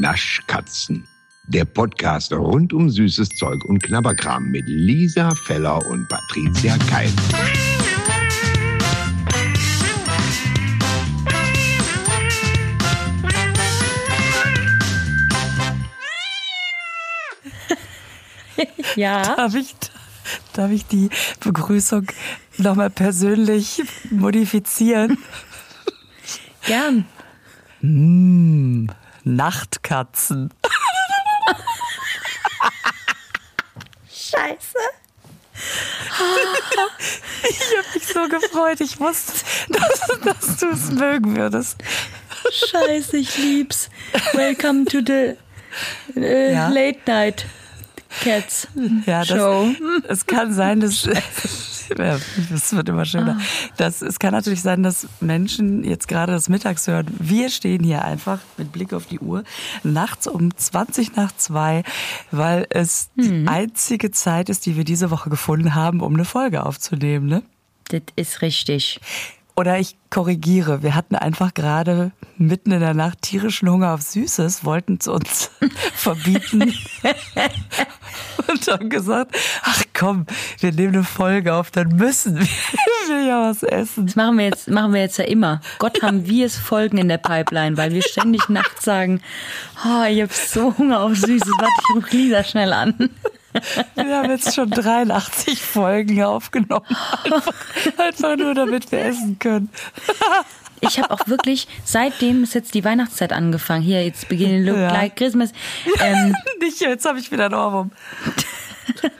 Naschkatzen. Der Podcast rund um süßes Zeug und Knabberkram mit Lisa Feller und Patricia Keil. Ja. Darf ich, darf ich die Begrüßung nochmal persönlich modifizieren? Gern. Mmh, Nachtkatzen. Scheiße. Ich habe mich so gefreut. Ich wusste, dass, dass du es mögen würdest. Scheiße, ich lieb's. Welcome to the äh, Ja. Late Night Cats Ja, das, Show. es kann sein, dass es wird immer schöner. Das, es kann natürlich sein, dass Menschen jetzt gerade das Mittags hören. Wir stehen hier einfach mit Blick auf die Uhr nachts um 20 nach zwei, weil es die einzige Zeit ist, die wir diese Woche gefunden haben, um eine Folge aufzunehmen. Ne? Das ist richtig. Oder ich korrigiere, wir hatten einfach gerade mitten in der Nacht tierischen Hunger auf Süßes, wollten es uns verbieten und haben gesagt, ach komm, wir nehmen eine Folge auf, dann müssen wir ja was essen. Das machen wir jetzt, machen wir jetzt ja immer. Gott haben wir es Folgen in der Pipeline, weil wir ständig nachts sagen, oh, ich hab so Hunger auf Süßes. Warte, ich ruf Lisa schnell an. Wir haben jetzt schon 83 Folgen aufgenommen, einfach, einfach nur damit wir essen können. Ich habe auch wirklich, seitdem ist jetzt die Weihnachtszeit angefangen. Hier, jetzt beginnen Look Ja. like Christmas. Ähm, Nicht, jetzt habe ich wieder einen Ohrwurm.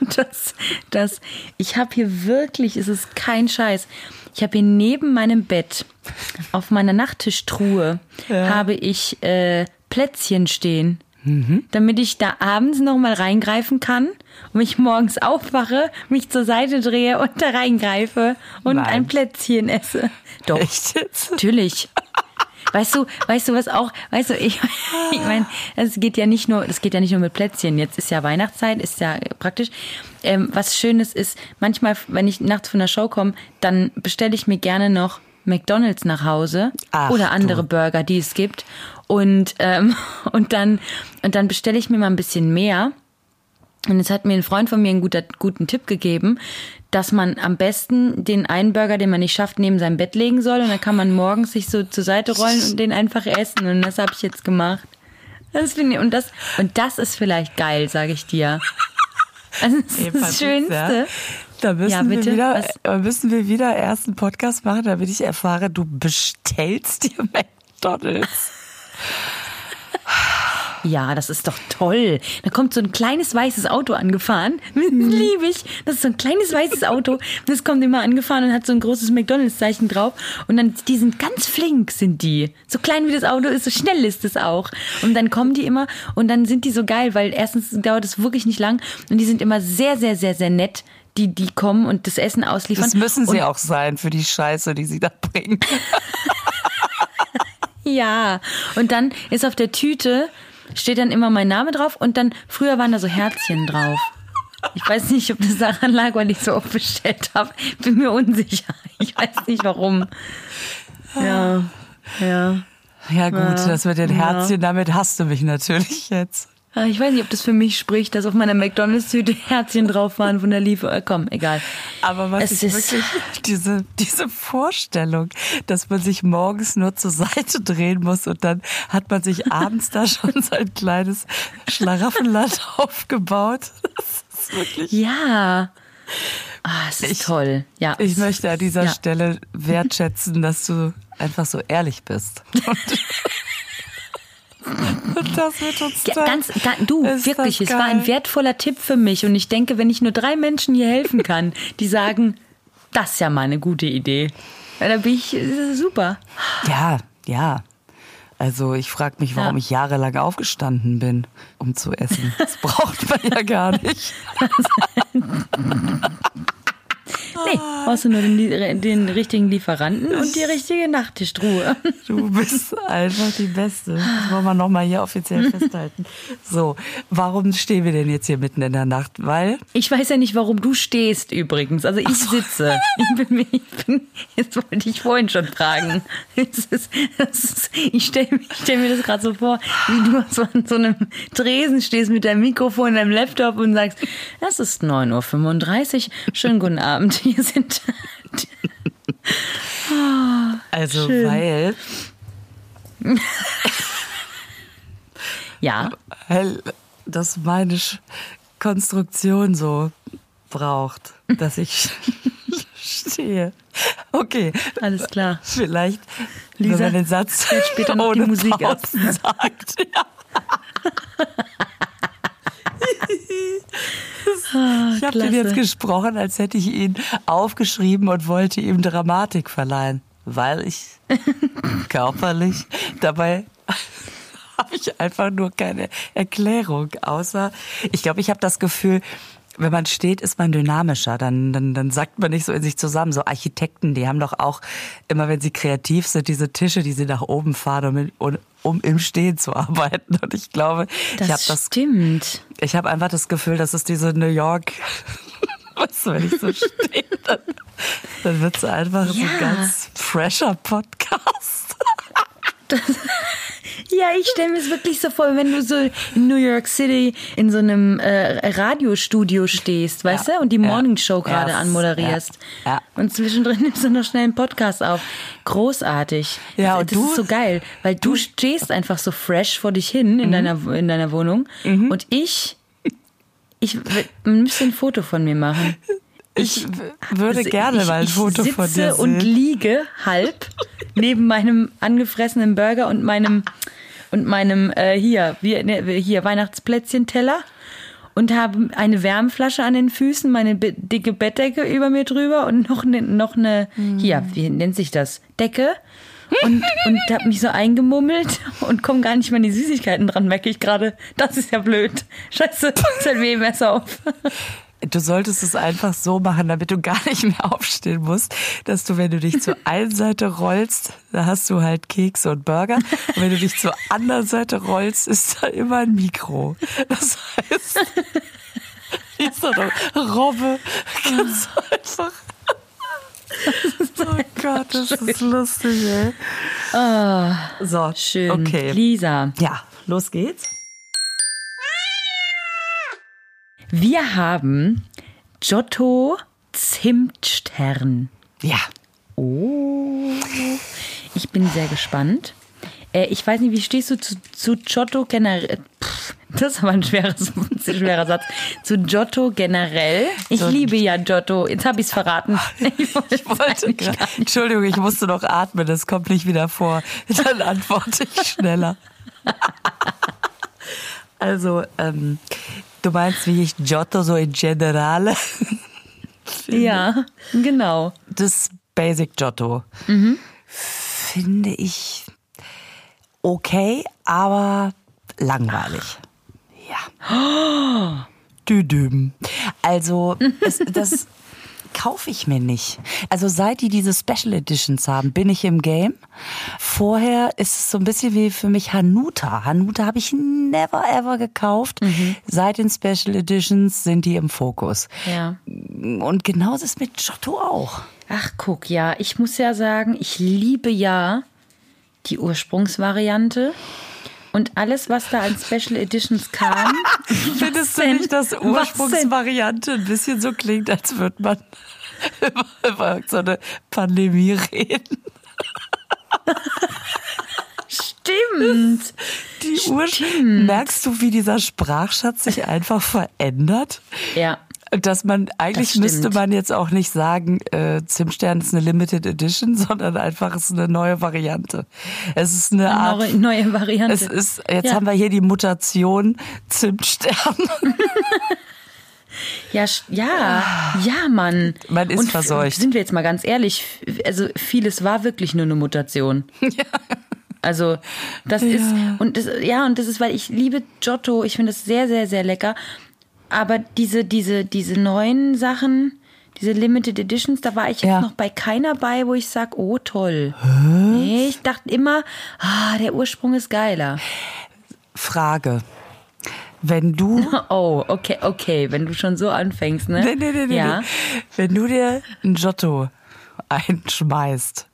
das, das, ich habe hier wirklich, es ist kein Scheiß. Ich habe hier neben meinem Bett auf meiner Nachttischtruhe Ja. habe ich äh, Plätzchen stehen, damit ich da abends noch mal reingreifen kann und mich morgens aufwache, mich zur Seite drehe und da reingreife und Nein. ein Plätzchen esse. Doch, Echt jetzt? natürlich. Weißt du, weißt du was auch, weißt du, ich, ich meine, es geht ja nicht nur, es geht ja nicht nur mit Plätzchen. Jetzt ist ja Weihnachtszeit, ist ja praktisch. Ähm, was Schönes ist, manchmal, wenn ich nachts von der Show komme, dann bestelle ich mir gerne noch McDonalds nach Hause Ach, oder andere du. Burger, die es gibt. Und, ähm, und dann, und dann bestelle ich mir mal ein bisschen mehr. Und jetzt hat mir ein Freund von mir einen guter, guten Tipp gegeben, dass man am besten den einen Burger, den man nicht schafft, neben seinem Bett legen soll. Und dann kann man morgens sich so zur Seite rollen und den einfach essen. Und das habe ich jetzt gemacht. Das finde ich, und das, und das ist vielleicht geil, sage ich dir. Also das, ist das Schönste. Da müssen, Ja, wir wieder, Was? äh, müssen wir wieder erst einen Podcast machen, damit ich erfahre, du bestellst dir McDonalds. Ja, das ist doch toll. Da kommt so ein kleines weißes Auto angefahren. Liebe ich. Das ist so ein kleines weißes Auto. Das kommt immer angefahren und hat so ein großes McDonalds-Zeichen drauf. Und dann, die sind ganz flink, sind die. So klein wie das Auto ist, so schnell ist es auch. Und dann kommen die immer und dann sind die so geil, weil erstens dauert es wirklich nicht lang und die sind immer sehr, sehr, sehr, sehr nett. Die, die kommen und das Essen ausliefern. Das müssen sie und, auch sein für die Scheiße, die sie da bringen. Ja, und dann ist auf der Tüte, steht dann immer mein Name drauf und dann, früher waren da so Herzchen drauf. Ich weiß nicht, ob das daran lag, weil ich so oft bestellt habe. Bin mir unsicher. Ich weiß nicht warum. Ja, ja. Ja gut, Ja. das mit den Ja. Herzchen, damit hast du mich natürlich jetzt. Ah, Ich weiß nicht, ob das für mich spricht, dass auf meiner McDonalds-Tüte Herzchen drauf waren von der Liefer. Komm, egal. Aber was Es ich ist- wirklich, diese, diese Vorstellung, dass man sich morgens nur zur Seite drehen muss und dann hat man sich abends da schon so ein kleines Schlaraffenland aufgebaut. Das ist wirklich. Ja. Ah, es ist Ich- toll. Ja. Ich möchte an dieser Ja. Stelle wertschätzen, dass du einfach so ehrlich bist. Das wird uns Ja, da- ganz, ga- du, Ist wirklich, es war ein wertvoller Tipp für mich und ich denke, wenn ich nur drei Menschen hier helfen kann, die sagen, das ist ja mal eine gute Idee, dann bin ich äh, super. Ja, ja. Also ich frage mich, warum Ja. ich jahrelang aufgestanden bin, um zu essen. Das braucht man ja gar nicht. Nee, brauchst du nur den, den richtigen Lieferanten und die richtige Nachttischruhe. Du bist einfach die Beste. Das wollen wir nochmal hier offiziell festhalten. So, warum stehen wir denn jetzt hier mitten in der Nacht? Weil. Ich weiß ja nicht, warum du stehst übrigens. Also ich so. sitze. Ich bin, ich bin, jetzt wollte ich vorhin schon fragen. Ist, ist, ich stelle stell mir das gerade so vor, wie du so an so einem Tresen stehst mit deinem Mikrofon, deinem Laptop und sagst, es ist 9.35 Uhr. Schönen guten Abend. Hier sind. oh, also, schön. weil. ja. Weil das meine Konstruktion so braucht, dass ich stehe. Okay. Alles klar. Vielleicht, Lisa, wenn man den Satz später noch ohne die Musik Pausen sagt. Ja. Ah, ich habe den jetzt gesprochen, als hätte ich ihn aufgeschrieben und wollte ihm Dramatik verleihen, weil ich körperlich dabei habe ich einfach nur keine Erklärung, außer ich glaube, ich habe das Gefühl, wenn man steht, ist man dynamischer. Dann, dann, dann sagt man nicht so in sich zusammen. So Architekten, die haben doch auch immer, wenn sie kreativ sind, diese Tische, die sie nach oben fahren, um, um im Stehen zu arbeiten. Und ich glaube, das ich habe das. Stimmt. Ich habe einfach das Gefühl, dass es diese New York. Was, wenn ich so stehe, dann, dann wird es einfach ja. so ein ganz fresher Podcast. Das, ja, ich stelle mir es wirklich so vor, wenn du so in New York City in so einem äh, Radiostudio stehst, weißt ja. du, und die Morning Show gerade yes. anmoderierst. Ja. ja. Und zwischendrin nimmst du noch schnell einen Podcast auf. Großartig. Ja, und das du, ist so geil, weil du, du stehst einfach so fresh vor dich hin in, mhm. deiner, in deiner Wohnung. Mhm. Und ich, ich müsste ein Foto von mir machen. Ich, würde also gerne ich, mal ein Foto von dir sehen. und liege halb neben meinem angefressenen Burger und meinem und meinem äh, hier wie, ne, hier Weihnachtsplätzchen-Teller und habe eine Wärmflasche an den Füßen, meine dicke Bettdecke über mir drüber und noch eine noch eine mhm. hier wie nennt sich das Decke und und habe mich so eingemummelt und komme gar nicht mehr an die Süßigkeiten dran, merke ich gerade. Das ist ja blöd. Scheiße, ZW Messer auf. Du solltest es einfach so machen, damit du gar nicht mehr aufstehen musst, dass du, wenn du dich zur einen Seite rollst, da hast du halt Kekse und Burger. Und wenn du dich zur anderen Seite rollst, ist da immer ein Mikro. Das heißt, ist da doch Robbe, ganz einfach. Oh Gott, das ist lustig, ey. Oh, so, schön. Okay. Lisa. Ja, los geht's. Wir haben Giotto Zimtstern. Ja. Oh. Ich bin sehr gespannt. Äh, ich weiß nicht, wie stehst du zu, zu Giotto generell? Das ist aber ein schweres, schwerer Satz. Zu Giotto generell. Ich so. liebe ja Giotto. Jetzt habe ich es verraten. Ich wollte, ich wollte Entschuldigung, ich musste noch atmen. Das kommt nicht wieder vor. Dann antworte ich schneller. Also, ähm, Du meinst, wie ich Giotto so in generale? ja, genau. Das Basic Giotto mhm. finde ich okay, aber langweilig. Ja. Düdüm. Also, es, das kaufe ich mir nicht. Also seit die diese Special Editions haben, bin ich im Game. Vorher ist es so ein bisschen wie für mich Hanuta. Hanuta habe ich never ever gekauft. Mhm. Seit den Special Editions sind die im Fokus. Ja. Und genauso ist es mit Giotto auch. Ach, guck, ja, ich muss ja sagen, ich liebe ja die Ursprungsvariante. Und alles, was da an Special Editions kam. Findest du nicht, dass Ursprungsvariante ein bisschen so klingt, als würde man über, so eine Pandemie reden? Stimmt. Die Uhr. Merkst du, wie dieser Sprachschatz sich einfach verändert? Ja. Dass man, eigentlich das müsste man jetzt auch nicht sagen, äh, Zimtstern ist eine Limited Edition, sondern einfach ist eine neue Variante. Es ist eine, eine Art. Neue, Variante. Es ist, jetzt ja. haben wir hier die Mutation Zimtstern. Ja, ja, ja, Mann. Man ist Und verseucht. Sind wir jetzt mal ganz ehrlich, also vieles war wirklich nur eine Mutation. Ja. Also das ja. ist und das, ja und das ist, weil ich liebe Giotto. Ich finde das sehr, sehr, sehr lecker. Aber diese, diese, diese neuen Sachen, Diese Limited Editions, da war ich jetzt Ja. noch bei keiner bei, wo ich sag, oh toll. Nee, ich dachte immer, ah, der Ursprung ist geiler. Frage. Wenn du Oh, okay, okay, wenn du schon so anfängst, ne? Nee, nee, nee, nee, ja. nee. Wenn du dir ein Giotto einschmeißt,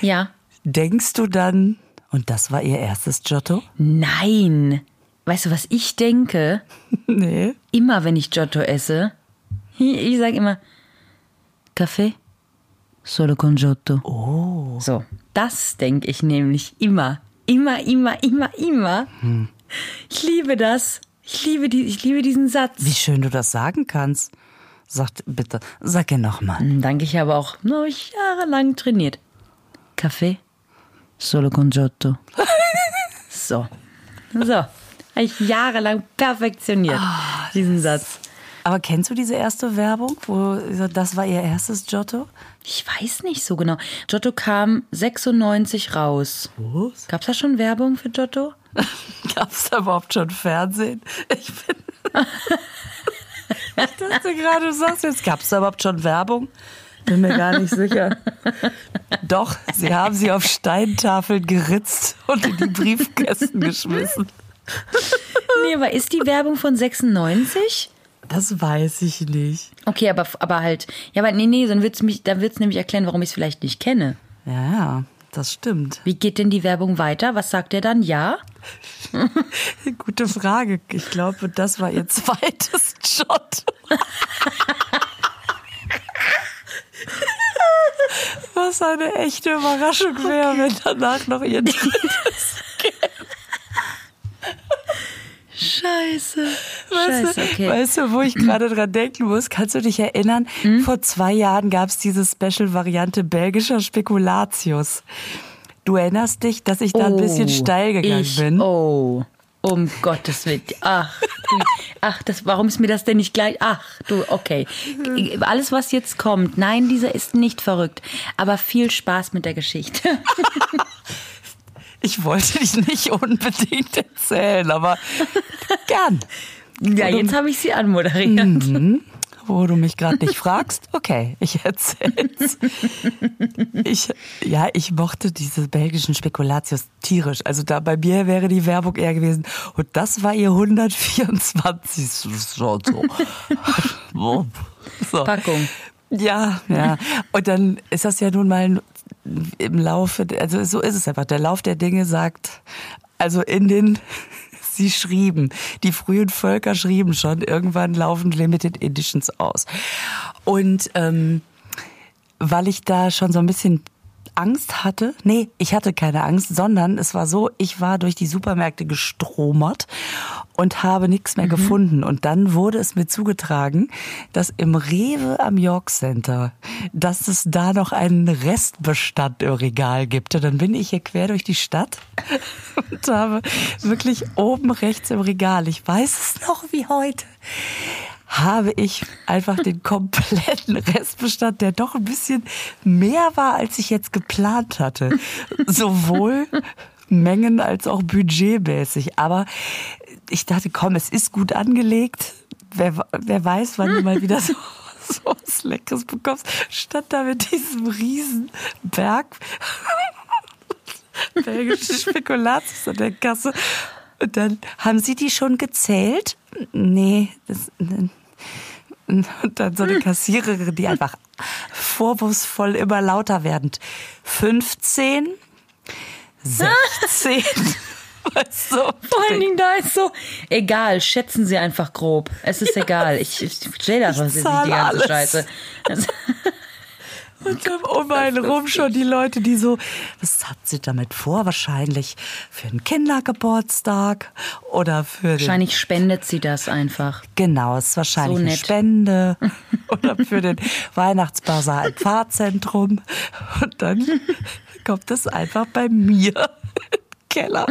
Ja. denkst du dann, und das war ihr erstes Giotto? Nein. Weißt du, was ich denke? Nee. Immer, wenn ich Giotto esse, ich sage immer, Kaffee, solo con Giotto. Oh. So, das denke ich nämlich immer. Immer, immer, immer, immer. Hm. Ich liebe das. Ich liebe, die, ich liebe diesen Satz. Wie schön du das sagen kannst. Sag bitte, sag ihn nochmal. Hm, Danke, ich habe auch noch jahrelang trainiert. Kaffee, solo con Giotto. So. So. Habe ich jahrelang perfektioniert, Ah, diesen Satz. Aber kennst du diese erste Werbung, wo das war ihr erstes Giotto? Ich weiß nicht so genau. Giotto kam 96 raus. Was? Gab's da schon Werbung für Giotto? Gab es da überhaupt schon Fernsehen? Ich bin. ich dachte gerade, du sagst jetzt, gab es da überhaupt schon Werbung? Bin mir gar nicht sicher. Doch, sie haben sie auf Steintafeln geritzt und in die Briefkästen geschmissen. Nee, aber ist die Werbung von 96? Das weiß ich nicht. Okay, aber, aber halt, ja, aber nee, nee, dann wird's mich, dann wird's nämlich erklären, warum ich es vielleicht nicht kenne. Ja, ja, das stimmt. Wie geht denn die Werbung weiter? Was sagt er dann? Ja? Gute Frage. Ich glaube, das war ihr zweites Shot. Was eine echte Überraschung wäre, wenn danach noch ihr drittes. Scheiße. Weißt, Scheiße, du, okay. weißt du, wo ich gerade dran denken muss? Kannst du dich erinnern? Hm? Vor zwei Jahren gab es diese Special-Variante belgischer Spekulatius. Du erinnerst dich, dass ich da ein bisschen steil gegangen Oh, ich, bin? Oh, um Gottes Willen. Ach, ach, das, warum ist mir das denn nicht gleich? Ach, du, okay. Alles, was jetzt kommt, nein, dieser ist nicht verrückt. Aber viel Spaß mit der Geschichte. Ich wollte dich nicht unbedingt erzählen, aber gern. Ja, jetzt habe ich sie anmoderiert. Mhm. Wo du mich gerade nicht fragst, okay, ich erzähl's. Ich, ja, ich mochte diese belgischen Spekulatius tierisch. Also da bei mir wäre die Werbung eher gewesen. Und das war ihr 124. So, so. Packung. Ja, ja. Und dann ist das ja nun mal im Laufe, also so ist es einfach. Der Lauf der Dinge sagt, also in den, sie schrieben, die frühen Völker schrieben schon, irgendwann laufen Limited Editions aus. Und ähm, weil ich da schon so ein bisschen Angst hatte. Nee, ich hatte keine Angst, sondern es war so, ich war durch die Supermärkte gestromert und habe nichts mehr gefunden. Und dann wurde es mir zugetragen, dass im Rewe am York Center, dass es da noch einen Restbestand im Regal gibt. Und dann bin ich hier quer durch die Stadt und habe wirklich oben rechts im Regal, ich weiß es noch wie heute, habe ich einfach den kompletten Restbestand, der doch ein bisschen mehr war, als ich jetzt geplant hatte. Sowohl Mengen als auch budgetmäßig. Aber ich dachte, komm, es ist gut angelegt. Wer, wer weiß, wann du mal wieder so, so was Leckeres bekommst. Stand da mit diesem riesen Berg belgische Spekulatius an der Kasse. Und dann haben sie die schon gezählt? Nee, das, und dann so eine Kassiererin, die einfach vorwurfsvoll immer lauter werdend. 15, 16, weißt du? Vor allen Dingen, da ist so, egal, schätzen Sie einfach grob. Es ist egal. Ich, ich stell das was nicht die ganze alles. Scheiße. Und dann um einen rum schon die Leute, die so, was hat sie damit vor? Wahrscheinlich für einen Kindergeburtstag oder für wahrscheinlich spendet sie das einfach. Genau, es ist wahrscheinlich So eine. Spende oder für den Weihnachtsbasar im Pfarrzentrum. Und dann kommt es einfach bei mir im Keller.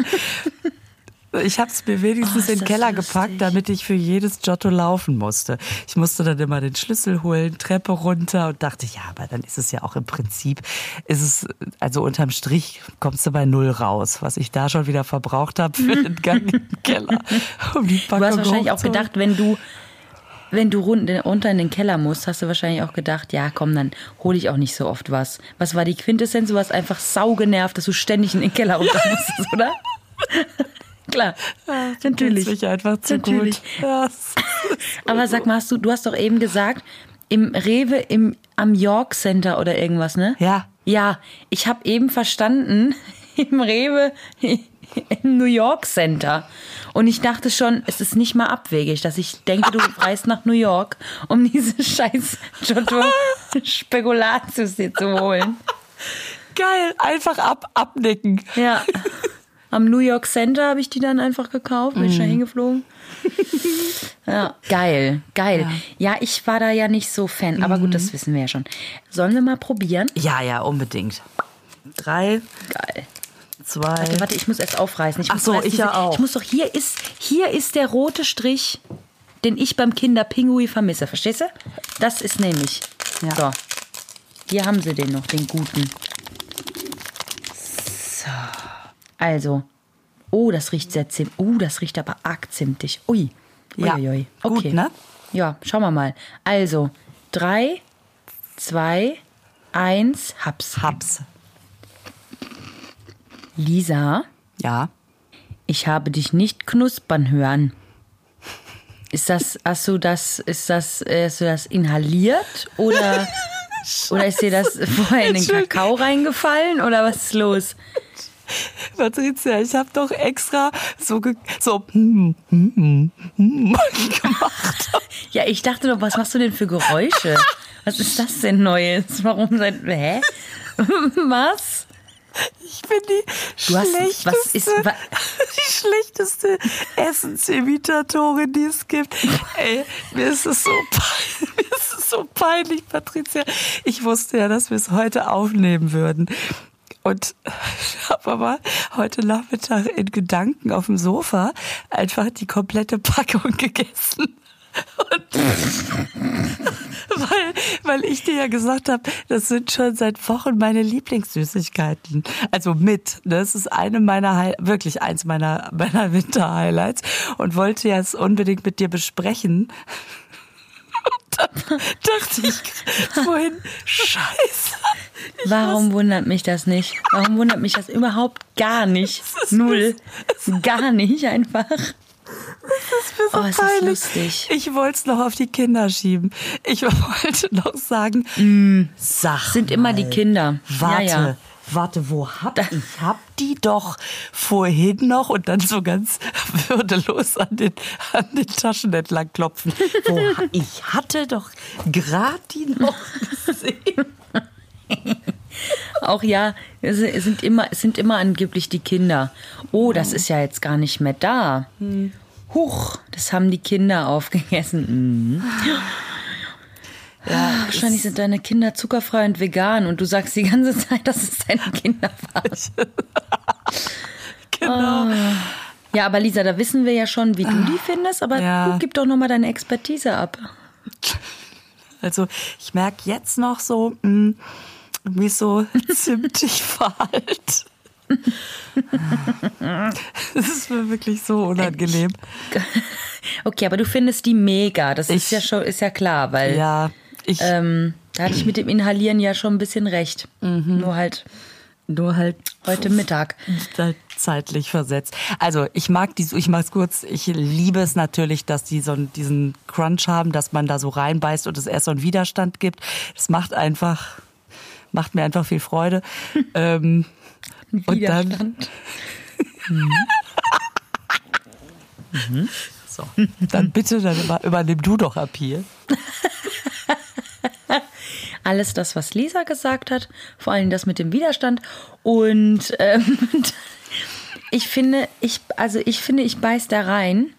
Ich habe es mir wenigstens Oh, in den Keller lustig. gepackt, damit ich für jedes Giotto laufen musste. Ich musste dann immer den Schlüssel holen, Treppe runter und dachte, ja, aber dann ist es ja auch im Prinzip, ist es, also unterm Strich kommst du bei Null raus, was ich da schon wieder verbraucht habe für den Gang in den Keller. Um die Du hast wahrscheinlich auch gedacht, wenn du, wenn du run- runter in den Keller musst, hast du wahrscheinlich auch gedacht, ja komm, dann hole ich auch nicht so oft was. Was war die Quintessenz? Du warst einfach saugenervt, dass du ständig in den Keller runter musstest, oder? Klar, natürlich. Mich einfach zu Natürlich. gut. Ja, Aber sag mal, hast du, du hast doch eben gesagt, im Rewe im, am York Center oder irgendwas, ne? Ja. Ja, ich habe eben verstanden, im Rewe im New York Center. Und ich dachte schon, es ist nicht mal abwegig, dass ich denke, du reist nach New York, um diese scheiß Giotto Spekulatius dir zu holen. Geil, einfach ab, abnicken. Ja. Am New York Center habe ich die dann einfach gekauft, bin ich da hingeflogen. Ja, geil, geil. Ja. ich war da ja nicht so Fan, aber gut, das wissen wir ja schon. Sollen wir mal probieren? Ja, ja, unbedingt. Drei, Geil. zwei. Warte, warte, ich muss erst aufreißen. Ich Ach muss so, ich ja auch. Ich muss doch, hier ist, hier ist der rote Strich, den ich beim Kinderpingui vermisse. Verstehst du? Das ist nämlich. Ja. So. Hier haben sie den noch, den guten. So. Also. Oh, das riecht sehr zimt. Oh, das riecht aber arg zimtig. Ui. Ja. Uiuiui. Gut, Okay. ne? Ja, schauen wir mal. Also, drei, zwei, eins, hab's. Hab's. Lisa. Ja. Ich habe dich nicht knuspern hören. Ist das, hast du das, ist das, äh, hast du das inhaliert oder, oder ist dir das vorher in den. Kakao reingefallen oder was ist los? Patricia, ich habe doch extra so, so hm, hm, hm, hm, gemacht. Ja, ich dachte doch, was machst du denn für Geräusche? Was ist das denn Neues? Warum seit, hä? Was? Ich bin die Du hast- schlechteste, was ist- wa- die schlechteste Essensimitatorin, die es gibt. Ey, mir ist es so peinlich, mir ist es so peinlich, Patricia. Ich wusste ja, dass wir es heute aufnehmen würden. Und habe aber heute Nachmittag in Gedanken auf dem Sofa einfach die komplette Packung gegessen. Weil, weil ich dir ja gesagt habe, das sind schon seit Wochen meine Lieblingssüßigkeiten. Also mit. ne? Das ist eine meiner, Hi- wirklich eins meiner, meiner Winter-Highlights. Und wollte ja es unbedingt mit dir besprechen. Und dann dachte ich vorhin, scheiße. Warum wundert mich das nicht? Warum wundert mich das überhaupt gar nicht? Null. Gar nicht einfach. mir so Oh, es ist lustig. Ich wollte es noch auf die Kinder schieben. Ich wollte noch sagen, sag Sind immer die mal, Kinder. Warte, Ja, ja. Warte, wo hab ich? hab die doch vorhin noch und dann so ganz würdelos an den, an den Taschen entlang klopfen. Wo, ich hatte doch gerade die noch gesehen. Auch ja, es es sind immer, es sind immer angeblich die Kinder. Oh, das ist ja jetzt gar nicht mehr da. Huch, das haben die Kinder aufgegessen. Mhm. Ah, wahrscheinlich sind deine Kinder zuckerfrei und vegan und du sagst die ganze Zeit, dass es deine Kinder waren. Genau. Ja, aber Lisa, da wissen wir ja schon, wie du die findest, aber Ja. du gib doch nochmal deine Expertise ab. Also ich merke jetzt noch so, mh, wie es so zimtig verhallt. Das ist mir wirklich so unangenehm. Okay, aber du findest die mega. Das ist Ich- ja schon, ist ja klar, weil Ja, ich ähm, da hatte ich mit dem Inhalieren ja schon ein bisschen recht. Mhm. Nur halt nur halt heute Mittag. zeitlich versetzt. Also ich mag die, ich mach's kurz, ich liebe es natürlich, dass die so diesen Crunch haben, dass man da so reinbeißt und es erst so einen Widerstand gibt. Das macht einfach, macht mir einfach viel Freude. ähm, und dann, Widerstand. so, dann bitte, dann über, übernimm du doch ab hier. Alles das, was Lisa gesagt hat, vor allem das mit dem Widerstand. Und ähm, ich finde, ich, also ich finde, ich beiß da rein.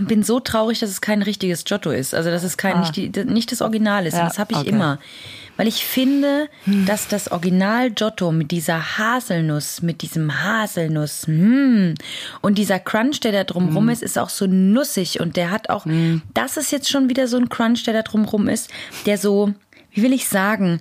Bin so traurig, dass es kein richtiges Giotto ist. Also dass es kein, nicht, die, nicht das Original ist. Ja, Und das habe ich okay. immer. Weil ich finde, dass das Original Giotto mit dieser Haselnuss, mit diesem Haselnuss, mm, und dieser Crunch, der da drumrum ist, ist auch so nussig und der hat auch, das ist jetzt schon wieder so ein Crunch, der da drumrum ist, der so, wie will ich sagen,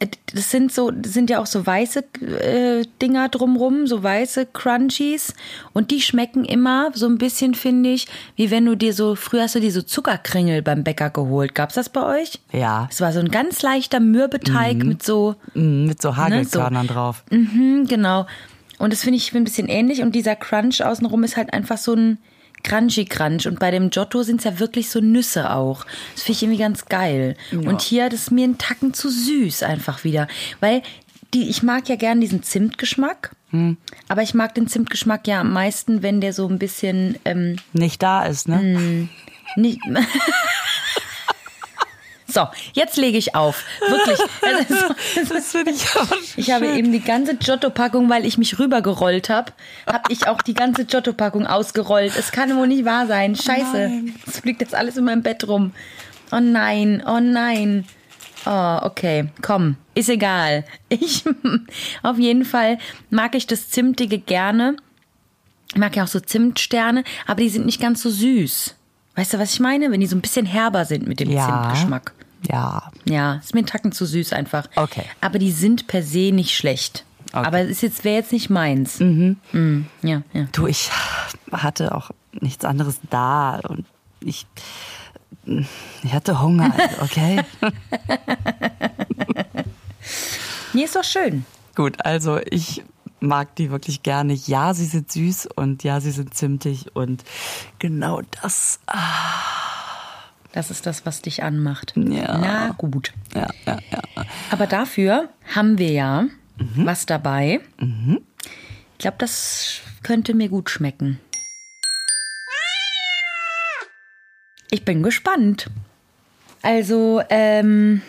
äh, das sind so, das sind ja auch so weiße äh, Dinger drumrum, so weiße Crunchies. Und die schmecken immer so ein bisschen, finde ich, wie wenn du dir so, früher hast du dir so Zuckerkringel beim Bäcker geholt. Gab's das bei euch? Ja. Es war so ein ganz leichter Mürbeteig mit so, Mm, Mit so Hagelkörnern so. drauf. mhm, genau. Und das finde ich ein bisschen ähnlich. Und dieser Crunch außenrum ist halt einfach so ein Crunchy Crunch. Und bei dem Giotto sind es ja wirklich so Nüsse auch. Das finde ich irgendwie ganz geil. Und hier, das ist mir ein Tacken zu süß einfach wieder. Weil die, ich mag ja gern diesen Zimtgeschmack. Aber ich mag den Zimtgeschmack ja am meisten, wenn der so ein bisschen ähm, Nicht da ist, ne? Mm. nicht. So, jetzt lege ich auf. Wirklich. Also, Das finde ich auch ich habe eben die ganze Giotto-Packung, weil ich mich rübergerollt habe, habe ich auch die ganze Giotto-Packung ausgerollt. Es kann wohl nicht wahr sein. Scheiße. nein. Es fliegt jetzt alles in meinem Bett rum. Oh nein, oh nein. Oh, okay, komm, ist egal. Ich, auf jeden Fall mag ich das Zimtige gerne. Ich mag ja auch so Zimtsterne, aber die sind nicht ganz so süß. Weißt du, was ich meine? Wenn die so ein bisschen herber sind mit dem Ja. Zimtgeschmack. Ja. Ja, ist mir ein Tacken zu süß einfach. Okay. Aber die sind per se nicht schlecht. Okay. Aber es ist jetzt wäre jetzt nicht meins. Mhm. ja, ja. Du, ich hatte auch nichts anderes da und ich, ich hatte Hunger, okay? Nee, ist doch schön. Gut, also ich mag die wirklich gerne. Ja, sie sind süß und ja, sie sind zimtig und genau das. Das ist das, was dich anmacht. Ja. Na gut. Ja, ja, ja. Aber dafür haben wir ja Mhm. was dabei. Ich glaube, das könnte mir gut schmecken. Ich bin gespannt. Also, ähm,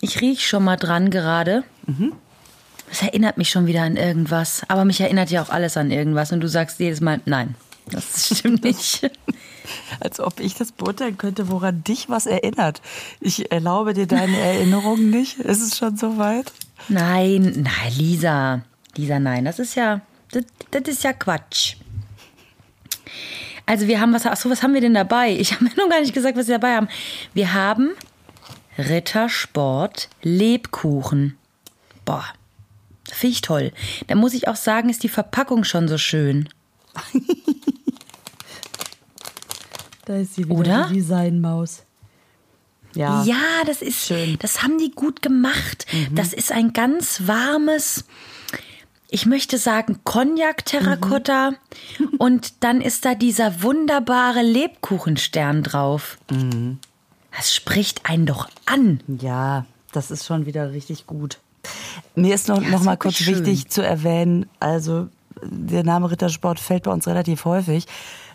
ich riech schon mal dran gerade. Mhm. Es erinnert mich schon wieder an irgendwas. Aber mich erinnert ja auch alles an irgendwas. Und du sagst jedes Mal, nein, das stimmt nicht. Als ob ich das beurteilen könnte, woran dich was erinnert. Ich erlaube dir deine Erinnerungen nicht. Ist es schon so weit? Nein, nein, Lisa. Lisa, nein, das ist ja, das, das ist ja Quatsch. Also wir haben was, achso, was haben wir denn dabei? Ich habe mir noch gar nicht gesagt, was wir dabei haben. Wir haben Rittersport Lebkuchen. Boah, finde ich toll. Da muss ich auch sagen, ist die Verpackung schon so schön. Da ist sie wieder, Oder? die Designmaus. Ja. Ja, das ist Schön. Das haben die gut gemacht. Das ist ein ganz warmes, ich möchte sagen Cognac-Terrakotta. Und dann ist da dieser wunderbare Lebkuchenstern drauf. Das spricht einen doch an. Ja, das ist schon wieder richtig gut. Mir ist noch, Ja, noch mal kurz schön. wichtig zu erwähnen, also der Name Rittersport fällt bei uns relativ häufig.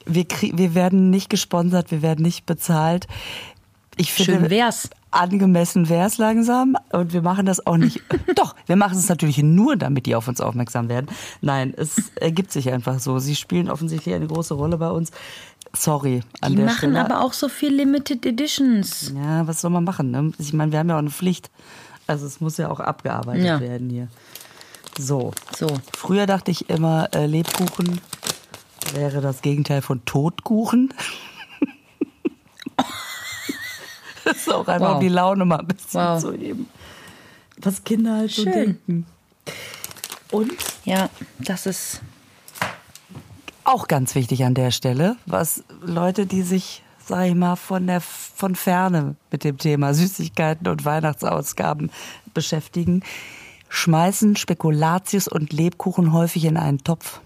Wir, wir werden nicht gesponsert, wir werden nicht bezahlt. Ich finde, Schön wär's. angemessen wär's langsam und wir machen das auch nicht. Doch, wir machen es natürlich nur, damit die auf uns aufmerksam werden. Nein, es ergibt sich einfach so. Sie spielen offensichtlich eine große Rolle bei uns. Sorry an Die der machen Stelle. aber auch so viel Limited Editions. Ja, was soll man machen? Ne? Ich meine, wir haben ja auch eine Pflicht. Also es muss ja auch abgearbeitet Ja. werden hier. So. So. Früher dachte ich immer, äh, Lebkuchen wäre das Gegenteil von Totkuchen. das ist auch einfach Wow. um die Laune mal ein bisschen Wow. zu heben. Was Kinder halt so Schön. denken. Und Ja, das ist. auch ganz wichtig an der Stelle, was Leute, die sich, sag ich mal, von der von ferne mit dem Thema Süßigkeiten und Weihnachtsausgaben beschäftigen, schmeißen Spekulatius und Lebkuchen häufig in einen Topf.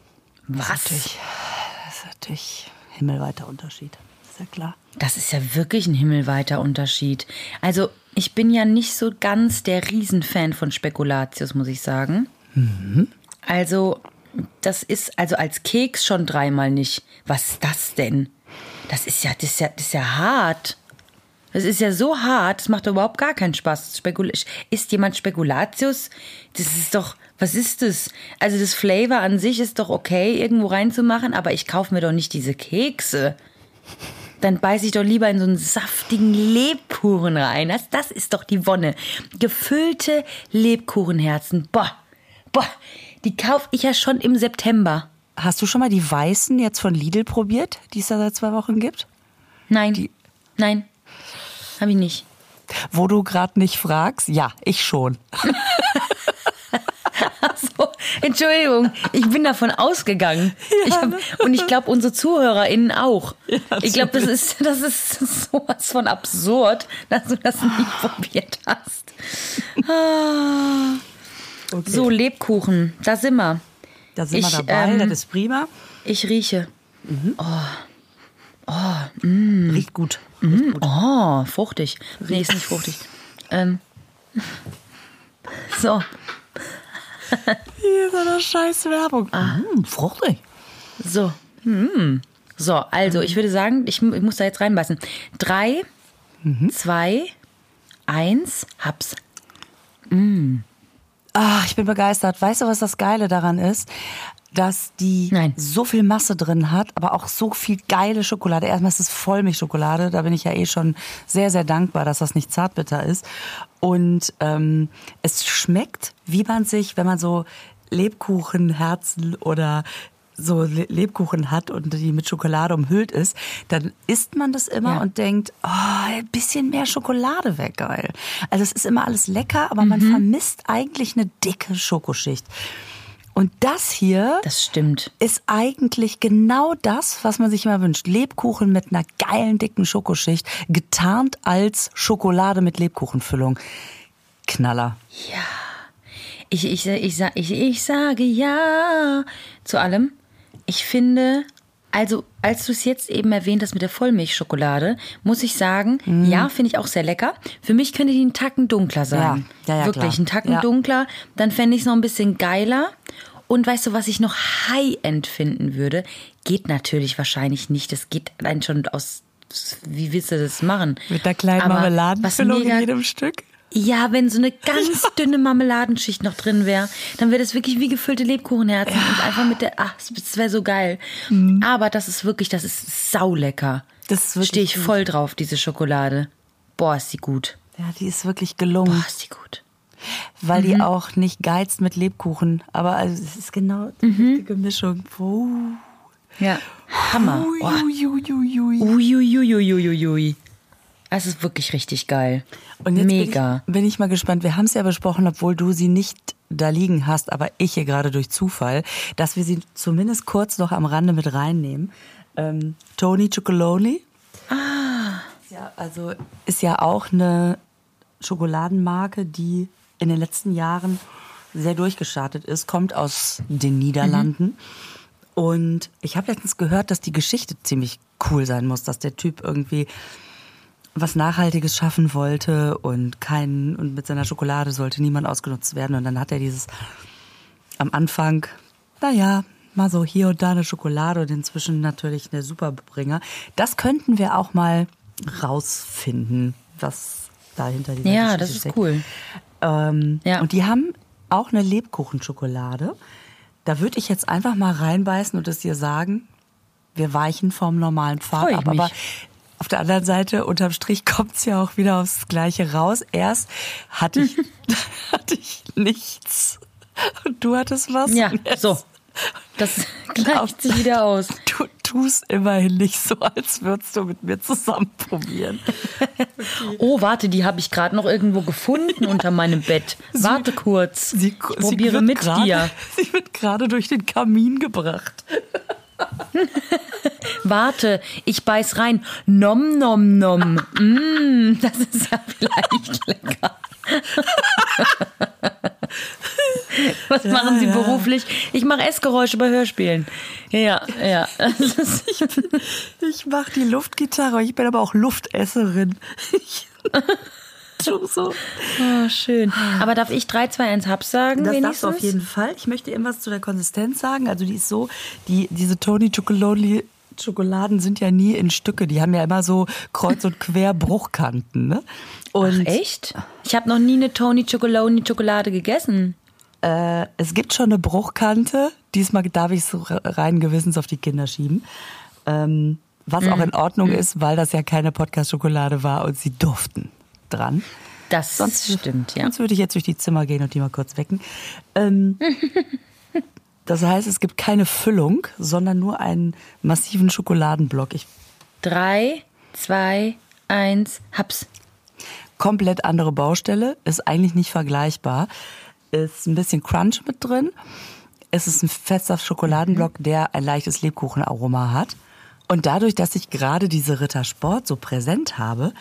Was? Das ist natürlich himmelweiter Unterschied. Ist ja klar. Das ist ja wirklich ein himmelweiter Unterschied. Also, ich bin ja nicht so ganz der Riesenfan von Spekulatius, muss ich sagen. Also, das ist also als Keks schon dreimal nicht. Was ist das denn? Das ist ja, das ist ja, das ist ja hart. Das ist ja so hart, das macht überhaupt gar keinen Spaß. Spekul ist jemand Spekulatius? Das ist doch, was ist das? Also das Flavor an sich ist doch okay, irgendwo reinzumachen, aber ich kaufe mir doch nicht diese Kekse dann beiß ich doch lieber in so einen saftigen Lebkuchen rein. Das, das ist doch die Wonne. Gefüllte Lebkuchenherzen. Boah, boah, die kaufe ich ja schon im September. Hast du schon mal die weißen jetzt von Lidl probiert, die es da seit zwei Wochen gibt? Nein, nein, habe ich nicht. Wo du gerade nicht fragst, ja, ich schon. So, Entschuldigung, ich bin davon ausgegangen. ich hab, und ich glaube, unsere ZuhörerInnen auch. ich glaube, das ist, das ist sowas von absurd, dass du das nicht probiert hast. Ah. So, Lebkuchen, da sind wir. Da sind wir Ich, dabei, ähm, das ist prima. Ich rieche. Riecht gut. Oh, fruchtig. Nee, ist nicht fruchtig. Ähm. So, Hier ist eine scheiß Werbung. Mm, fruchtig. so. Hm. So, also ich würde sagen, ich, ich muss da jetzt reinbeißen. Drei, zwei, eins, hab's. Ach, ich bin begeistert. Weißt du, was das Geile daran ist? Dass die Nein. so viel Masse drin hat, aber auch so viel geile Schokolade. Erstmal ist es Vollmilchschokolade. Da bin ich ja eh schon sehr, sehr dankbar, dass das nicht zartbitter ist. Und ähm, es schmeckt, wie man sich, wenn man so Lebkuchenherzen oder so Le Lebkuchen hat und die mit Schokolade umhüllt ist, dann isst man das immer Ja. und denkt, oh, ein bisschen mehr Schokolade wäre geil. Also es ist immer alles lecker, aber man Mhm. vermisst eigentlich eine dicke Schokoschicht. Und das hier Das stimmt. ist eigentlich genau das, was man sich immer wünscht. Lebkuchen mit einer geilen, dicken Schokoschicht, getarnt als Schokolade mit Lebkuchenfüllung. Knaller. Ich, ich, ich, ich, ich, ich sage ja zu allem. Ich finde, also als du es jetzt eben erwähnt hast mit der Vollmilchschokolade, muss ich sagen, Mhm. ja, finde ich auch sehr lecker. Für mich könnte die einen Tacken dunkler sein. Ja, ja, ja, Wirklich, klar. einen Tacken Ja. dunkler. Dann fände ich es noch ein bisschen geiler. Und weißt du, was ich noch High-End finden würde? Geht natürlich wahrscheinlich nicht. Das geht allein schon aus. Wie willst du das machen? Mit einer kleinen Marmeladenfüllung in jedem Stück. Ja, wenn so eine ganz dünne Marmeladenschicht noch drin wäre, dann wäre das wirklich wie gefüllte Lebkuchenherzen und einfach mit der, ach, das wäre so geil. Aber das ist wirklich, das ist saulecker. Mhm. Das Stehe ich gut. voll drauf, diese Schokolade. Boah, ist die gut. Ja, die ist wirklich gelungen. Boah, ist die gut. weil Mhm. die auch nicht geizt mit Lebkuchen. Aber also, es ist genau die Mhm. richtige Mischung. Uh. Ja, Hammer. Ui, Boah. ui, ui, ui, ui. Uiuiuiuiui. Es ist wirklich richtig geil. Und jetzt Mega. Bin ich, bin ich mal gespannt. Wir haben es ja besprochen, obwohl du sie nicht da liegen hast, aber ich hier gerade durch Zufall, dass wir sie zumindest kurz noch am Rande mit reinnehmen. Ähm, Tony Chocolonely. Ah. Ja, also ist ja auch eine Schokoladenmarke, die in den letzten Jahren sehr durchgestartet ist, kommt aus den Niederlanden. Und ich habe letztens gehört, dass die Geschichte ziemlich cool sein muss, dass der Typ irgendwie was Nachhaltiges schaffen wollte und kein und mit seiner Schokolade sollte niemand ausgenutzt werden. Und dann hat er dieses am Anfang, naja, mal so hier und da eine Schokolade und inzwischen natürlich eine Superbringer. Das könnten wir auch mal rausfinden, was da hinter dieser Ja, Geschichte das ist steckt. cool. Ähm, Ja. Und die haben auch eine Lebkuchenschokolade. Da würde ich jetzt einfach mal reinbeißen und es dir sagen, wir weichen vom normalen Pfad ab. Aber auf der anderen Seite, unterm Strich, kommt's ja auch wieder aufs Gleiche raus. Erst hatte ich, hatte ich nichts. Und du hattest was. Ja, so. Das gleicht sich wieder aus. Du tust immerhin nicht so, als würdest du mit mir zusammen probieren. Oh, warte, die habe ich gerade noch irgendwo gefunden unter meinem Bett. Warte kurz. Sie, ich probiere wird mit gerade, dir. Sie wird gerade durch den Kamin gebracht. Warte, ich beiß rein. Nom, nom, nom. Mm, das ist ja vielleicht lecker. Was machen Sie ja. beruflich? Ich mache Essgeräusche bei Hörspielen. Ja, ja. Ist, Ich mache die Luftgitarre, ich bin aber auch Luftesserin. So. oh, schön. Aber darf ich 3, 2, 1 Haps sagen? Das darfst wenigstens? du auf jeden Fall. Ich möchte irgendwas zu der Konsistenz sagen. Also die ist so, die, diese Tony Chocolonely Schokoladen sind ja nie in Stücke. Die haben ja immer so kreuz und quer Bruchkanten. Ne? Und Ach, echt? Ich habe noch nie eine Tony Chocolonely Schokolade gegessen. Äh, es gibt schon eine Bruchkante. Diesmal darf ich es so rein gewissens auf die Kinder schieben. Ähm, was Mhm. auch in Ordnung ist, weil das ja keine Podcast-Schokolade war und sie durften dran. Das stimmt, ja. Sonst würde ich jetzt durch die Zimmer gehen und die mal kurz wecken. Ähm, das heißt, es gibt keine Füllung, sondern nur einen massiven Schokoladenblock. Ich, 3, 2, 1, Haps. komplett andere Baustelle, ist eigentlich nicht vergleichbar. Ist ein bisschen Crunch mit drin. Es ist ein fester Schokoladenblock, mhm. der ein leichtes Lebkuchenaroma hat. Und dadurch, dass ich gerade diese Ritter Sport so präsent habe,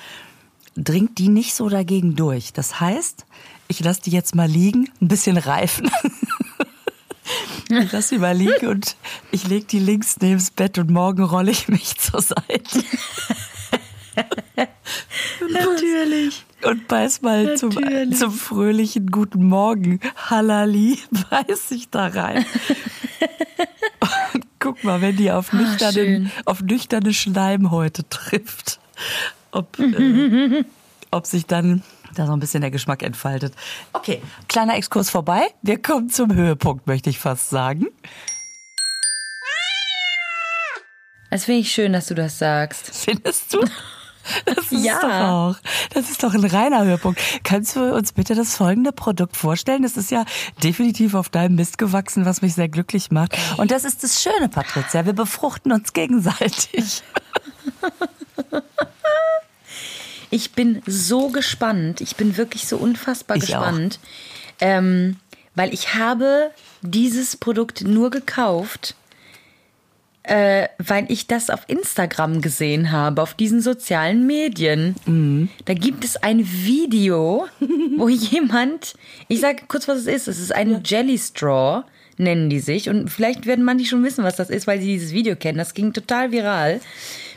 dringt die nicht so dagegen durch. Das heißt, ich lasse die jetzt mal liegen, ein bisschen reifen. ich lasse die mal liegen und ich lege die links neben das Bett und morgen rolle ich mich zur Seite. Natürlich. Und beiß mal zum, zum fröhlichen Guten Morgen, Halali, beiß ich da rein. Und guck mal, wenn die auf, nüchternen, auf nüchterne Schleimhäute trifft, ob, äh, ob sich dann da so ein bisschen der Geschmack entfaltet. Okay, kleiner Exkurs vorbei. Wir kommen zum Höhepunkt, möchte ich fast sagen. Es finde ich schön, dass du das sagst. Findest du? Das ist ja. doch auch. Das ist doch ein reiner Höhepunkt. Kannst du uns bitte das folgende Produkt vorstellen? Das ist ja definitiv auf deinem Mist gewachsen, was mich sehr glücklich macht. Und das ist das Schöne, Patricia. Wir befruchten uns gegenseitig. Ich bin so gespannt. Ich bin wirklich so unfassbar ich gespannt. Ähm, weil ich habe dieses Produkt nur gekauft, äh, weil ich das auf Instagram gesehen habe, auf diesen sozialen Medien. Mhm. Da gibt es ein Video, wo jemand, ich sage kurz, was es ist. Es ist ein ja. Jelly Straw, nennen die sich. Und vielleicht werden manche schon wissen, was das ist, weil sie dieses Video kennen. Das ging total viral.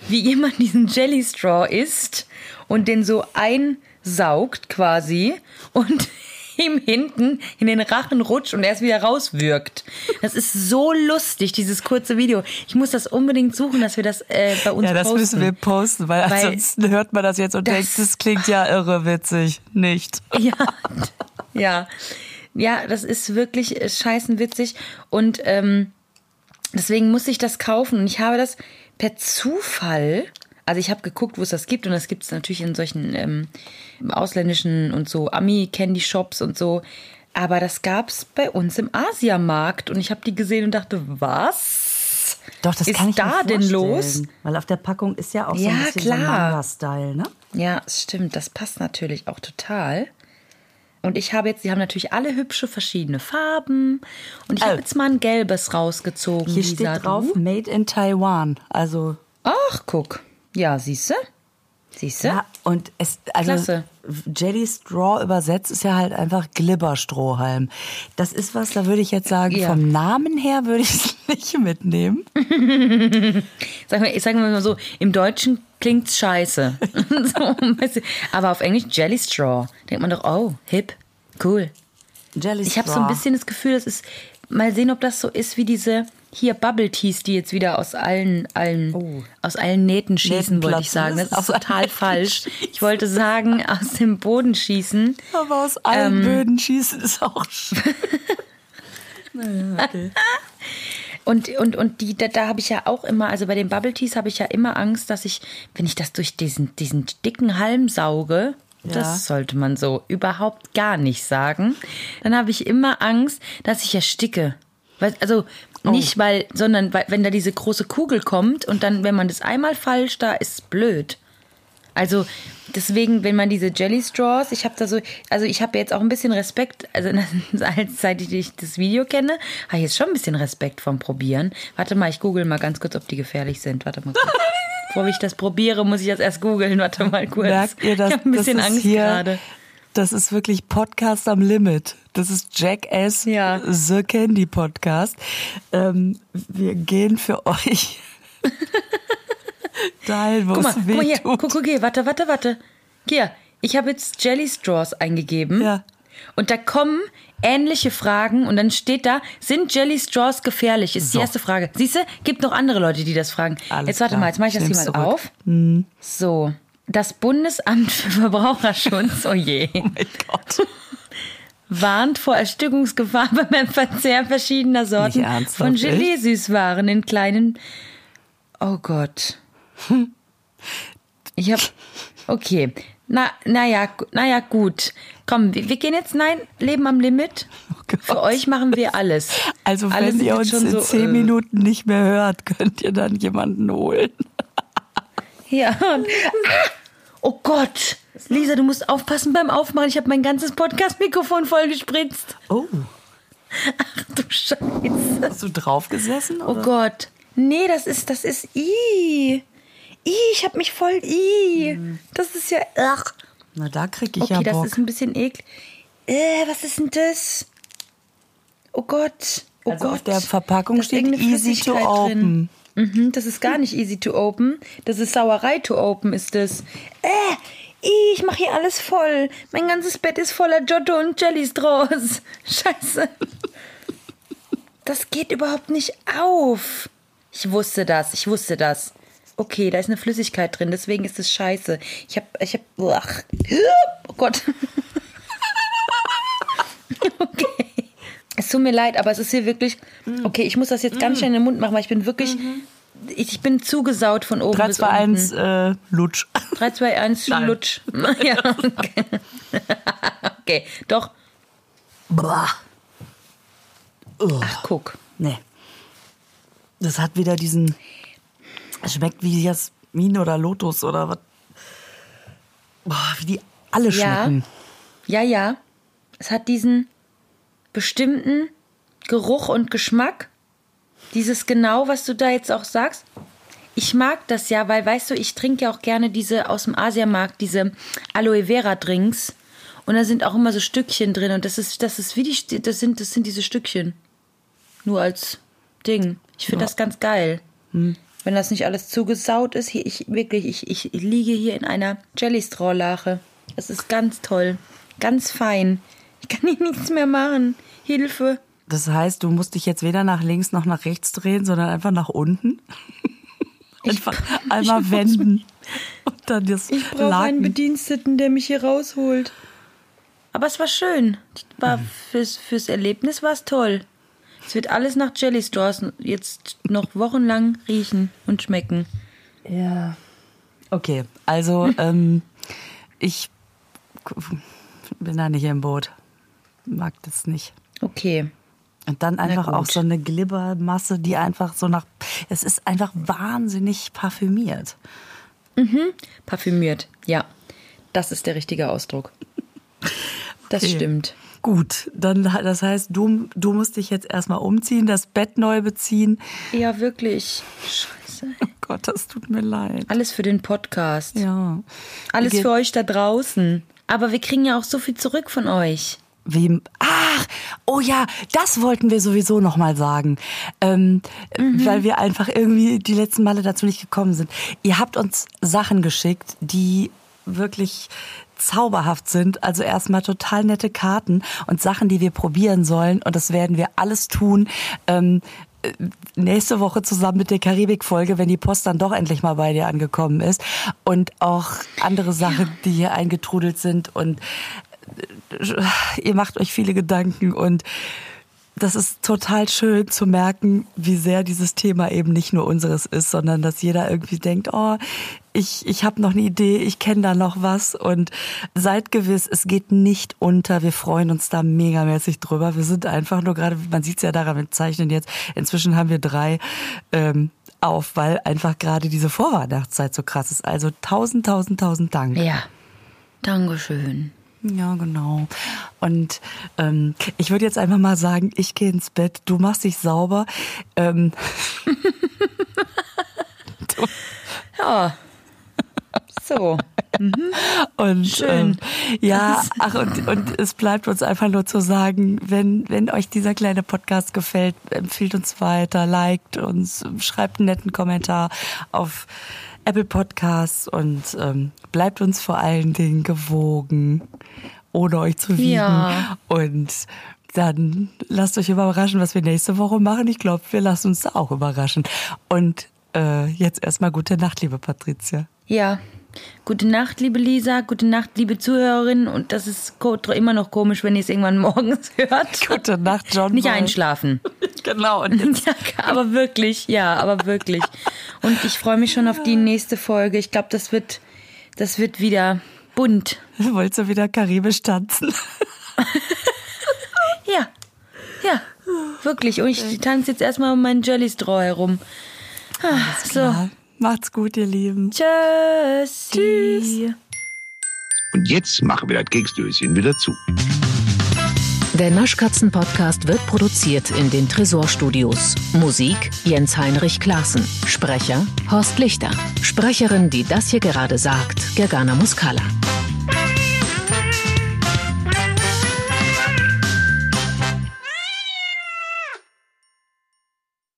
Wie jemand diesen Jelly Straw isst und den so einsaugt quasi und ihm hinten in den Rachen rutscht und er es wieder rauswirkt. Das ist so lustig, dieses kurze Video. Ich muss das unbedingt suchen, dass wir das äh, bei uns posten. Ja, das posten. müssen wir posten, weil, weil ansonsten hört man das jetzt und das denkt, das klingt ja irre witzig. Nicht. Ja, ja. Ja, das ist wirklich äh, scheißenwitzig und ähm, deswegen muss ich das kaufen und ich habe das per Zufall also ich habe geguckt, wo es das gibt und das gibt es natürlich in solchen ähm, ausländischen und so Ami-Candy-Shops und so. Aber das gab es bei uns im Asiamarkt und ich habe die gesehen und dachte, was? Doch, das ist kann ich da denn los? Weil auf der Packung ist ja auch so ja, ein bisschen klar. so Manga-Style, ne? Ja, stimmt. Das passt natürlich auch total. Und ich habe jetzt, die haben natürlich alle hübsche verschiedene Farben. Und ich oh. habe jetzt mal ein gelbes rausgezogen. Hier Lisa, steht drauf du? Made in Taiwan. Also. Ach, guck. Ja, siehst du? Siehst du? Ja, und es, also Klasse. Jelly Straw übersetzt ist ja halt einfach Glibberstrohhalm. Das ist was, da würde ich jetzt sagen, ja. vom Namen her würde ich es nicht mitnehmen. sagen, wir, sagen wir mal so, im Deutschen klingt's scheiße. so, aber auf Englisch Jelly Straw. Denkt man doch, oh, hip, cool. Jelly Straw. Ich habe so ein bisschen das Gefühl, das ist, mal sehen, ob das so ist wie diese hier Bubble Teas, die jetzt wieder aus allen, allen, oh. aus allen Nähten schießen, wollte ich sagen. Das ist total falsch. Ich wollte sagen, aus dem Boden schießen. Aber aus allen ähm, Böden schießen ist auch schön. naja, okay. Und, und, und die, da, da habe ich ja auch immer, also bei den Bubble Teas habe ich ja immer Angst, dass ich, wenn ich das durch diesen, diesen dicken Halm sauge, ja. Das sollte man so überhaupt gar nicht sagen. Dann habe ich immer Angst, dass ich ersticke. Also Oh. Nicht weil, sondern weil, wenn da diese große Kugel kommt und dann, wenn man das einmal falsch, da ist blöd. Also deswegen, wenn man diese Jelly Straws, ich habe da so, also ich habe jetzt auch ein bisschen Respekt, also seit ich das Video kenne, habe ich jetzt schon ein bisschen Respekt vom Probieren. Warte mal, ich google mal ganz kurz, ob die gefährlich sind. Warte mal kurz. Bevor ich das probiere, muss ich das erst googeln. Warte mal kurz. Merkt ihr, dass, ich habe ein bisschen Angst gerade. Das ist wirklich Podcast am Limit. Das ist Jackass ja. The Candy Podcast. Ähm, wir gehen für euch dahin, wo guck mal, es weh guck mal hier, guck, guck hier, warte, warte, warte. Hier, ich habe jetzt Jelly Straws eingegeben. Ja. Und da kommen ähnliche Fragen und dann steht da, sind Jelly Straws gefährlich? Ist so. die erste Frage. Siehst du, gibt noch andere Leute, die das fragen. Alles jetzt warte klar. mal, jetzt mache ich das hier mal auf. Mhm. So das Bundesamt für Verbraucherschutz, oh je. Oh mein Gott. warnt vor Erstickungsgefahr beim Verzehr verschiedener Sorten von Gelee-Süßwaren in kleinen. Oh Gott. Ich hab. Okay. Na, naja, naja, gut. Komm, wir, wir, gehen jetzt, nein, Leben am Limit. Oh Für euch machen wir alles. Also, wenn alles ihr uns in so, zehn äh, Minuten nicht mehr hört, könnt ihr dann jemanden holen. Ja. Und, ah, oh Gott. Lisa, du musst aufpassen beim Aufmachen. Ich habe mein ganzes Podcast-Mikrofon voll gespritzt. Oh, Ach du Scheiße. hast du drauf gesessen? Oh Gott. Nee, das ist, das ist I. I, ich hab mich voll I. Das ist ja. Ach. Na, da krieg ich Okay, ja das Bock. ist ein bisschen eklig. Äh, was ist denn das? Oh Gott. Oh Also Gott. auf der Verpackung Da ist steht easy to open. Mhm, das ist gar nicht easy to open. Das ist Sauerei to open, ist das. Äh, ich mache hier alles voll. Mein ganzes Bett ist voller Giotto und Jellies draus. Scheiße. Das geht überhaupt nicht auf. Ich wusste das, ich wusste das. Okay, da ist eine Flüssigkeit drin, deswegen ist es scheiße. Ich hab, ich hab, ach, oh Gott. Okay. Es tut mir leid, aber es ist hier wirklich, okay, ich muss das jetzt ganz schnell in den Mund machen, weil ich bin wirklich, ich, ich bin zugesaut von oben 3, bis 2, unten. 1, äh, Lutsch. 3, 2, 1, Nein. Lutsch. Ja, okay. okay, doch. Boah. Ach, guck. Nee. Das hat wieder diesen. Es schmeckt wie Jasmin oder Lotus oder was. Boah, wie die alle Ja. schmecken. Ja, ja. Es hat diesen bestimmten Geruch und Geschmack. Dieses genau, was du da jetzt auch sagst. Ich mag das ja, weil, weißt du, ich trinke ja auch gerne diese aus dem Asiamarkt, diese Aloe Vera Drinks. Und da sind auch immer so Stückchen drin. Und das ist, das ist wie die, das sind, das sind diese Stückchen. Nur als Ding. Ich finde das ganz geil. Wenn das nicht alles zugesaut ist, hier, ich wirklich, ich, ich liege hier in einer Jellystraw-Lache. Es ist ganz toll. Ganz fein. Ich kann hier nichts mehr machen. Hilfe. Das heißt, du musst dich jetzt weder nach links noch nach rechts drehen, sondern einfach nach unten. einfach einmal muss- wenden. Und dann das Ich brauche einen. Bediensteten, der mich hier rausholt. Aber es war schön. War fürs, fürs Erlebnis war es toll. Es wird alles nach Jelly Straws jetzt noch wochenlang riechen und schmecken. Ja. Okay, also ähm, ich bin da nicht im Boot. Mag das nicht. Okay. Und dann einfach auch so eine Glibbermasse, die einfach so nach. Es ist einfach wahnsinnig parfümiert. Parfümiert, ja. Das ist der richtige Ausdruck. Das Okay. stimmt. Gut, dann das heißt, du, du musst dich jetzt erstmal umziehen, das Bett neu beziehen. Ja, wirklich. Scheiße. Oh Gott, das tut mir leid. Alles für den Podcast. Ja. Alles Ge- für euch da draußen. Aber wir kriegen ja auch so viel zurück von euch. Wem? Ach, oh ja, das wollten wir sowieso noch mal sagen, ähm, weil wir einfach irgendwie die letzten Male dazu nicht gekommen sind. Ihr habt uns Sachen geschickt, die wirklich zauberhaft sind. Also erstmal total nette Karten und Sachen, die wir probieren sollen. Und das werden wir alles tun. Ähm, äh, nächste Woche zusammen mit der Karibik-Folge, wenn die Post dann doch endlich mal bei dir angekommen ist. Und auch andere Sachen, die hier eingetrudelt sind. Und ihr macht euch viele Gedanken und das ist total schön zu merken, wie sehr dieses Thema eben nicht nur unseres ist, sondern dass jeder irgendwie denkt, oh, ich, ich habe noch eine Idee, ich kenne da noch was und seid gewiss, es geht nicht unter. Wir freuen uns da megamäßig drüber. Wir sind einfach nur gerade, man sieht es ja daran, wir zeichnen jetzt, inzwischen haben wir drei ähm, auf, weil einfach gerade diese Vorweihnachtszeit so krass ist. Also tausend, tausend, tausend Dank. Ja. Dankeschön. Ja, genau. Und ähm, ich würde jetzt einfach mal sagen, ich gehe ins Bett, du machst dich sauber. Ähm, Ja. So. und Schön. Ähm, ja, ach, und, und es bleibt uns einfach nur zu sagen, wenn, wenn euch dieser kleine Podcast gefällt, empfiehlt uns weiter, liked uns, schreibt einen netten Kommentar auf Apple Podcasts und ähm, bleibt uns vor allen Dingen gewogen, ohne euch zu wiegen. Ja. Und dann lasst euch überraschen, was wir nächste Woche machen. Ich glaube, wir lassen uns da auch überraschen. Und äh, jetzt erstmal gute Nacht, liebe Patricia. Ja. Gute Nacht, liebe Lisa. Gute Nacht, liebe Zuhörerinnen. Und das ist immer noch komisch, wenn ihr es irgendwann morgens hört. Gute Nacht, John. Nicht einschlafen. Genau. Aber wirklich, ja, aber wirklich. Und ich freue mich schon auf die nächste Folge. Ich glaube, das wird, das wird wieder bunt. wolltest du wieder karibisch tanzen. Ja, ja, wirklich. Und ich tanze jetzt erstmal um meinen Jellystraw herum. Ah, so, macht's gut, ihr Lieben. tschüss. Tschüss. Und jetzt machen wir das Keksdöschen wieder zu. Der Naschkatzen-Podcast wird produziert in den Tresorstudios. Musik Jens Heinrich Klaassen. Sprecher Horst Lichter. Sprecherin, die das hier gerade sagt, Gergana Muscala.